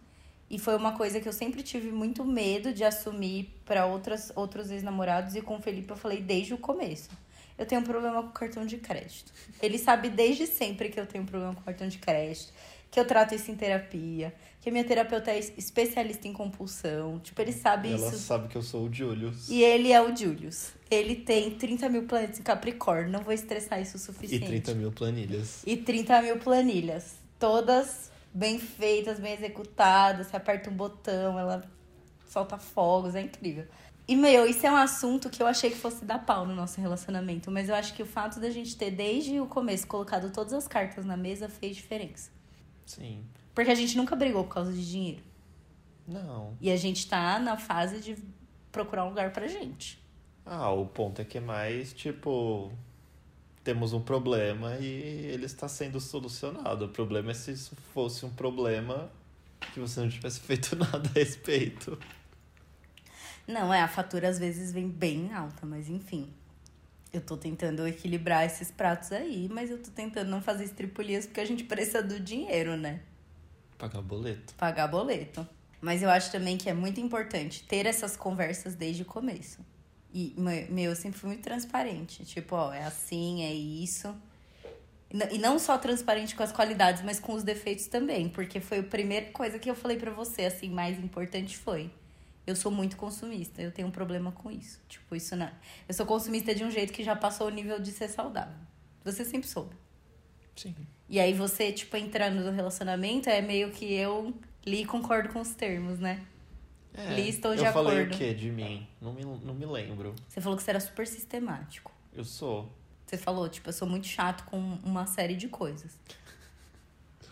E foi uma coisa que eu sempre tive muito medo de assumir para outras outros ex-namorados. E com o Felipe eu falei desde o começo. Eu tenho um problema com cartão de crédito. Ele sabe desde sempre que eu tenho um problema com cartão de crédito que eu trato isso em terapia, que a minha terapeuta é especialista em compulsão. Tipo, ele sabe Ela isso. Ela sabe que eu sou o Julius. E ele é o Julius. Ele tem 30 mil planetas em Capricórnio. Não vou estressar isso o suficiente. E 30 mil planilhas. E 30 mil planilhas. Todas bem feitas, bem executadas. Você aperta um botão, ela solta fogos. É incrível. E, meu, isso é um assunto que eu achei que fosse dar pau no nosso relacionamento. Mas eu acho que o fato da gente ter, desde o começo, colocado todas as cartas na mesa fez diferença. Sim. Porque a gente nunca brigou por causa de dinheiro. Não. E a gente tá na fase de procurar um lugar pra gente. Ah, o ponto é que é mais tipo. Temos um problema e ele está sendo solucionado. O problema é se isso fosse um problema que você não tivesse feito nada a respeito. Não, é, a fatura às vezes vem bem alta, mas enfim. Eu tô tentando equilibrar esses pratos aí, mas eu tô tentando não fazer estripulias porque a gente precisa do dinheiro, né? Pagar boleto. Pagar boleto. Mas eu acho também que é muito importante ter essas conversas desde o começo. E, meu, eu sempre fui muito transparente. Tipo, ó, é assim, é isso. E não só transparente com as qualidades, mas com os defeitos também. Porque foi a primeira coisa que eu falei para você, assim, mais importante foi eu sou muito consumista. Eu tenho um problema com isso. Tipo, isso não. Eu sou consumista de um jeito que já passou o nível de ser saudável. Você sempre soube. Sim. E aí você, tipo, entrando no relacionamento, é meio que eu li e concordo com os termos, né? É, li estou de eu acordo. Eu falei o quê de mim? Não me, não me lembro. Você falou que você era super sistemático. Eu sou. Você falou, tipo, eu sou muito chato com uma série de coisas.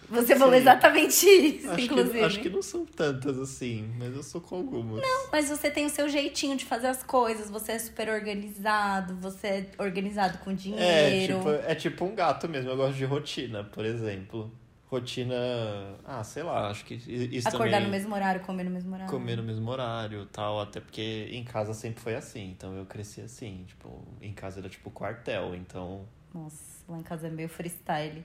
Você falou exatamente isso, acho inclusive. Que, acho que não são tantas assim, mas eu sou com algumas. Não, mas você tem o seu jeitinho de fazer as coisas. Você é super organizado, você é organizado com dinheiro. É tipo, é tipo um gato mesmo. Eu gosto de rotina, por exemplo. Rotina. Ah, sei lá, acho que isso Acordar também... no mesmo horário, comer no mesmo horário. Comer no mesmo horário tal. Até porque em casa sempre foi assim. Então eu cresci assim. Tipo, em casa era tipo quartel, então. Nossa, lá em casa é meio freestyle.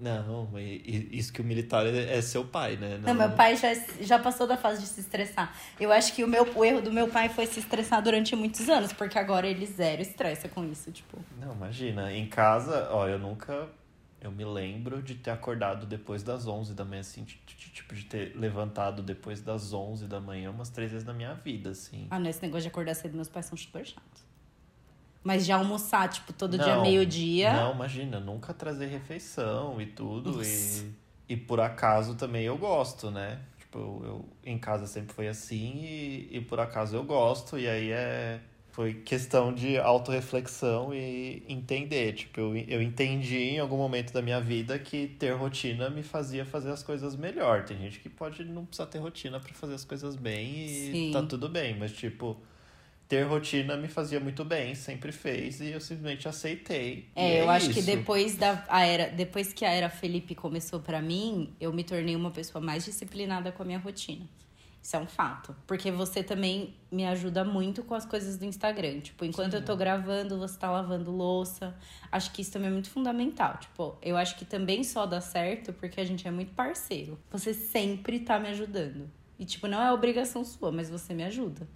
Não, isso que o militar é, é seu pai, né? Não, não meu pai já, já passou da fase de se estressar. Eu acho que o, meu, o erro do meu pai foi se estressar durante muitos anos, porque agora ele zero estressa com isso, tipo. Não, imagina. Em casa, ó, eu nunca. Eu me lembro de ter acordado depois das 11 da manhã, assim, tipo, de ter levantado depois das 11 da manhã umas três vezes na minha vida, assim. Ah, não, esse negócio de acordar cedo, meus pais são super chatos. Mas já almoçar, tipo, todo Não, dia meio-dia. Não, imagina, nunca trazer refeição e tudo. E, e por acaso também eu gosto, né? Tipo, eu, eu- em casa sempre foi assim e, e por acaso eu gosto. E aí é. Foi questão de autorreflexão e entender. Tipo, eu, eu entendi em algum momento da minha vida que ter rotina me fazia fazer as coisas melhor. Tem gente que pode não precisar ter rotina pra fazer as coisas bem e Sim. tá tudo bem. Mas, tipo, ter rotina me fazia muito bem, sempre fez, e eu simplesmente aceitei. E É, eu acho que isso. depois da a era, depois que a era Felipe começou pra mim, eu me tornei uma pessoa mais disciplinada com a minha rotina. Isso é um fato. Porque você também me ajuda muito com as coisas do Instagram. Tipo, enquanto eu tô gravando, você tá lavando louça. Acho que isso também é muito fundamental. Tipo, eu acho que também só dá certo porque a gente é muito parceiro. Você sempre tá me ajudando. E, tipo, não é obrigação sua, mas você me ajuda.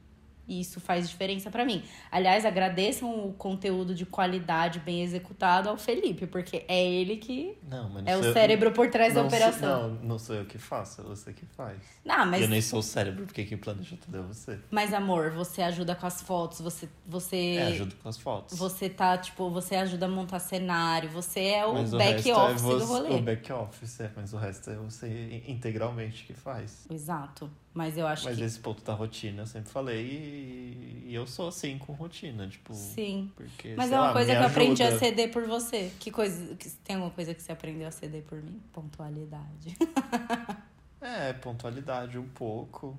E isso faz diferença pra mim. Aliás, agradeçam o conteúdo de qualidade bem executado ao Felipe, porque é ele que Não, mas não é o eu- cérebro por trás da não sou- operação. não, não sou eu que faço, é você que faz. Não, mas eu nem sou o cérebro, porque quem planeja tudo é você. Mas, amor, você ajuda com as fotos, você. Você, É, ajudo com as fotos. você tá, tipo, você ajuda a montar cenário, você é o Mas back é office você- do rolê. O back office, é, mas o resto é você integralmente que faz. Exato. Mas eu acho Mas que. esse ponto da rotina, eu sempre falei, e, e eu sou assim com rotina, tipo... Sim. Porque, Mas é uma lá, coisa que eu aprendi a ceder por você. Que coisa. que- Tem alguma coisa que você aprendeu a ceder por mim? Pontualidade. É, pontualidade um pouco.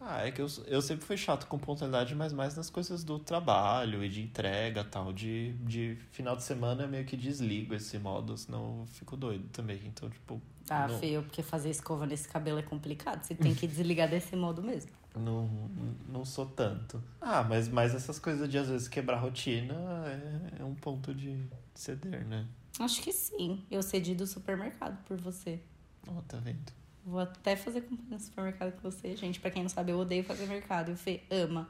Ah, é que eu, eu sempre fui chato com pontualidade, mas mais nas coisas do trabalho e de entrega tal. De, de final de semana eu meio que desligo esse modo, senão eu fico doido também. Então, tipo, Tá, Não. feio, porque fazer escova nesse cabelo é complicado. Você tem que desligar desse modo mesmo. não, não sou tanto. Ah, mas, mas essas coisas de às vezes quebrar rotina é, é um ponto de ceder, né? Acho que sim. Eu cedi do supermercado por você. Ó, tá vendo? Vou até fazer companhia no supermercado com você. Gente, pra quem não sabe, eu odeio fazer mercado. E o Fê ama.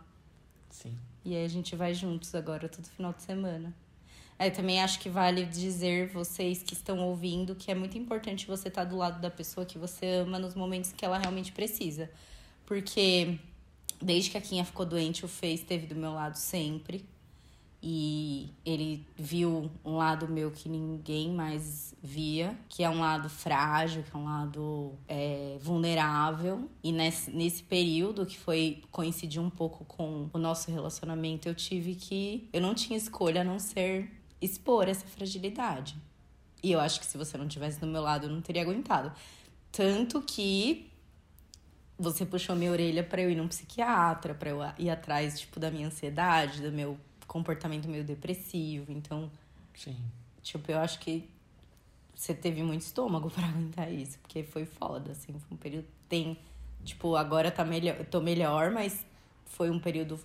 Sim. E aí a gente vai juntos agora, todo final de semana. Aí também acho que vale dizer, vocês que estão ouvindo, que é muito importante você estar do lado da pessoa que você ama nos momentos que ela realmente precisa. Porque desde que a Kinha ficou doente, o Fê esteve do meu lado sempre. E ele viu um lado meu que ninguém mais via, que é um lado frágil, que é um lado é, vulnerável. E nesse, nesse período, que foi coincidir um pouco com o nosso relacionamento, eu tive que. Eu não tinha escolha a não ser expor essa fragilidade. E eu acho que se você não tivesse do meu lado, eu não teria aguentado. Tanto que você puxou minha orelha para eu ir num psiquiatra, para eu ir atrás, tipo, da minha ansiedade, do meu comportamento meio depressivo. Então, Sim. tipo, eu acho que você teve muito estômago para aguentar isso, porque foi foda, assim, foi um período tem, tipo, agora tá melhor, tô melhor, mas foi um período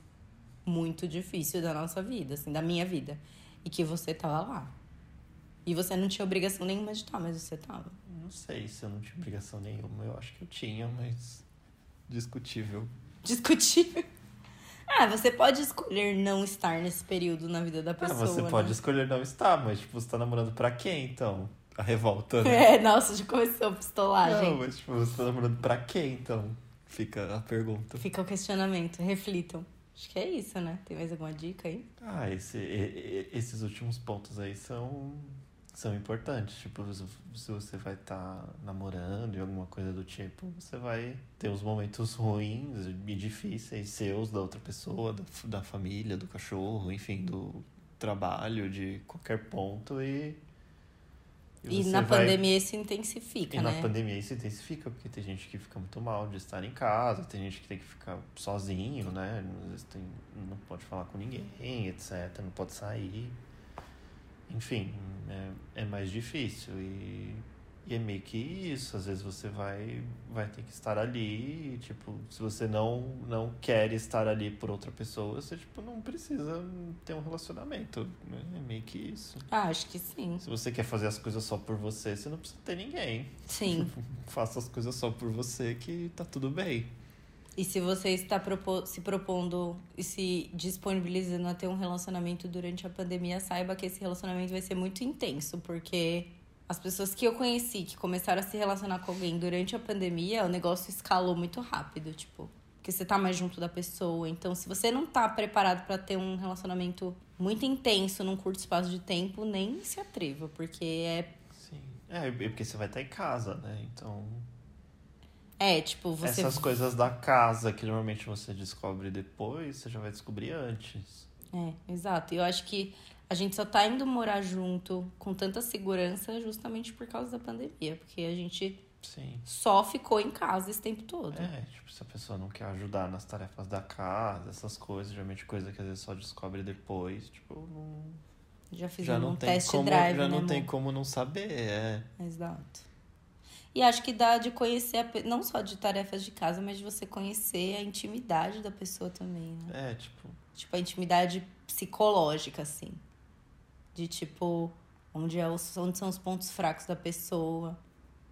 muito difícil da nossa vida, assim, da minha vida, e que você tava lá. E você não tinha obrigação nenhuma de estar, mas você tava. Não sei se eu não tinha obrigação nenhuma. Eu acho que eu tinha, mas discutível. Discutível. Ah, você pode escolher não estar nesse período na vida da Ah, pessoa. você pode né? escolher não estar, mas tipo, você tá namorando pra quem então? A revolta, né? É, nossa, já começou a pistolagem. Não, mas tipo, você tá namorando pra quem então? Fica a pergunta. Fica o questionamento, reflitam. Acho que é isso, né? Tem mais alguma dica aí? Ah, esse, esses últimos pontos aí são, são importantes. Tipo, se você vai estar namorando e alguma coisa do tipo, você vai ter os momentos ruins e difíceis seus, da outra pessoa, da, da família, do cachorro, enfim, do trabalho, de qualquer ponto e. E, você na vai- pandemia isso intensifica, E na né? pandemia isso intensifica, porque tem gente que fica muito mal de estar em casa, tem gente que tem que ficar sozinho, né? Às vezes tem, não pode falar com ninguém, etc. Não pode sair. Enfim, é, é mais difícil. E, e é meio que isso. Às vezes você vai, vai ter que estar ali. E, tipo, se você não, não quer estar ali por outra pessoa, você tipo, não precisa ter um relacionamento. né? É meio que isso. Ah, acho que sim. Se você quer fazer as coisas só por você, você não precisa ter ninguém. Sim. Faça as coisas só por você que tá tudo bem. E se você está propo- se propondo e se disponibilizando a ter um relacionamento durante a pandemia, saiba que esse relacionamento vai ser muito intenso, porque as pessoas que eu conheci que começaram a se relacionar com alguém durante a pandemia, o negócio escalou muito rápido, tipo, porque você tá mais junto da pessoa. Então, se você não tá preparado para ter um relacionamento muito intenso num curto espaço de tempo, nem se atreva, porque é. Sim. É, porque você vai estar em casa, né? Então. É, tipo, você. Essas coisas da casa que normalmente você descobre depois, você já vai descobrir antes. É, exato. E eu acho que a gente só tá indo morar junto com tanta segurança justamente por causa da pandemia, porque a gente Sim. só ficou em casa esse tempo todo. É, tipo, se a pessoa não quer ajudar nas tarefas da casa, essas coisas, geralmente coisa que às vezes só descobre depois, tipo, não. Já fiz Já um não tem test como, drive, já né, não tem amor? como não saber, é. Exato. E acho que dá de conhecer, a não só de tarefas de casa, mas de você conhecer a intimidade da pessoa também, né? É, tipo, Tipo, a intimidade psicológica, assim. De tipo, onde, é os, onde são os pontos fracos da pessoa.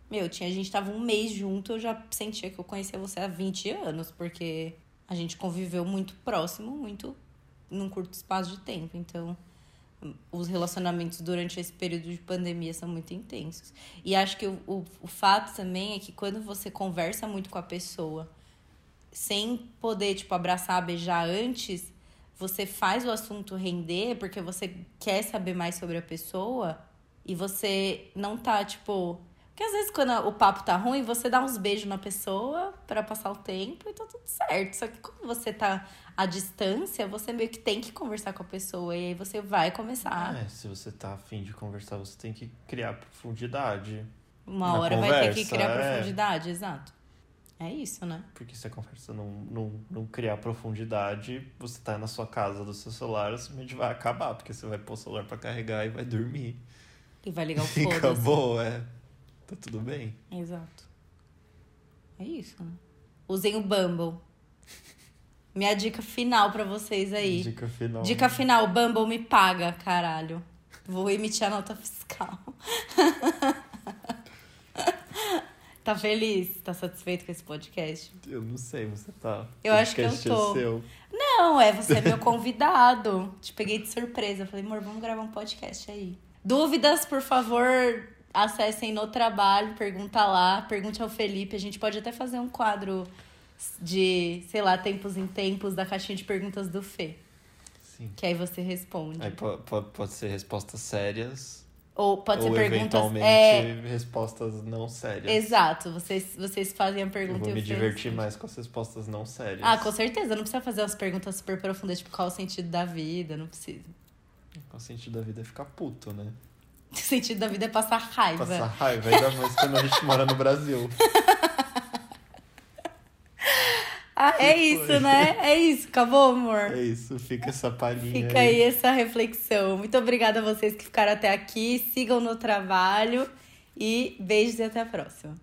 Meu, tinha, a gente tava um mês junto, eu já sentia que eu conhecia você há 20 anos, porque a gente conviveu muito próximo, muito num curto espaço de tempo. Então, os relacionamentos durante esse período de pandemia são muito intensos. E acho que o, o, o fato também é que quando você conversa muito com a pessoa, sem poder, tipo, abraçar, beijar antes, você faz o assunto render porque você quer saber mais sobre a pessoa e você não tá, tipo. Porque às vezes quando o papo tá ruim, você dá uns beijos na pessoa pra passar o tempo e tá tudo certo. Só que quando você tá à distância, você meio que tem que conversar com a pessoa e aí você vai começar. é, se você tá afim de conversar, você tem que criar profundidade. Uma hora vai ter que conversa, criar é. profundidade, exato. É isso, né? Porque se a conversa não, não, não criar profundidade, você tá na sua casa do seu celular, simplesmente vai acabar, porque você vai pôr o celular pra carregar e vai dormir. E vai ligar o foda-se. acabou, é. Tá tudo bem. Exato. É isso, né? Usem o Bumble. Minha dica final pra vocês aí. Dica final. Dica final, Bumble me paga, caralho. Vou emitir a nota fiscal. tá feliz? Tá satisfeito com esse podcast? Eu não sei, você tá. Eu acho que eu Podcast tô. É seu. Não, é você é meu convidado. Te peguei de surpresa. Falei, amor, vamos gravar um podcast aí. Dúvidas, por favor, acessem no trabalho, pergunta lá, pergunte ao Felipe. A gente pode até fazer um quadro de, sei lá, tempos em tempos da caixinha de perguntas do Fê. Sim. Que aí você responde. Aí po- po- pode ser respostas sérias. Ou pode ou ser perguntas. É, respostas não sérias. exato. Vocês, vocês fazem a Eu pergunta vou e me Fê divertir responde. mais com as respostas não sérias. Ah, com certeza. Não precisa fazer umas perguntas super profundas, tipo, qual o sentido da vida? Não precisa. O sentido da vida é ficar puto, né? O sentido da vida é passar raiva. Passar raiva, ainda mais quando a gente mora no Brasil. Ah, é isso, né? É isso. Acabou, amor? É isso, fica essa palhinha Fica aí essa reflexão. Muito obrigada a vocês que ficaram até aqui. Sigam no trabalho e beijos e até a próxima.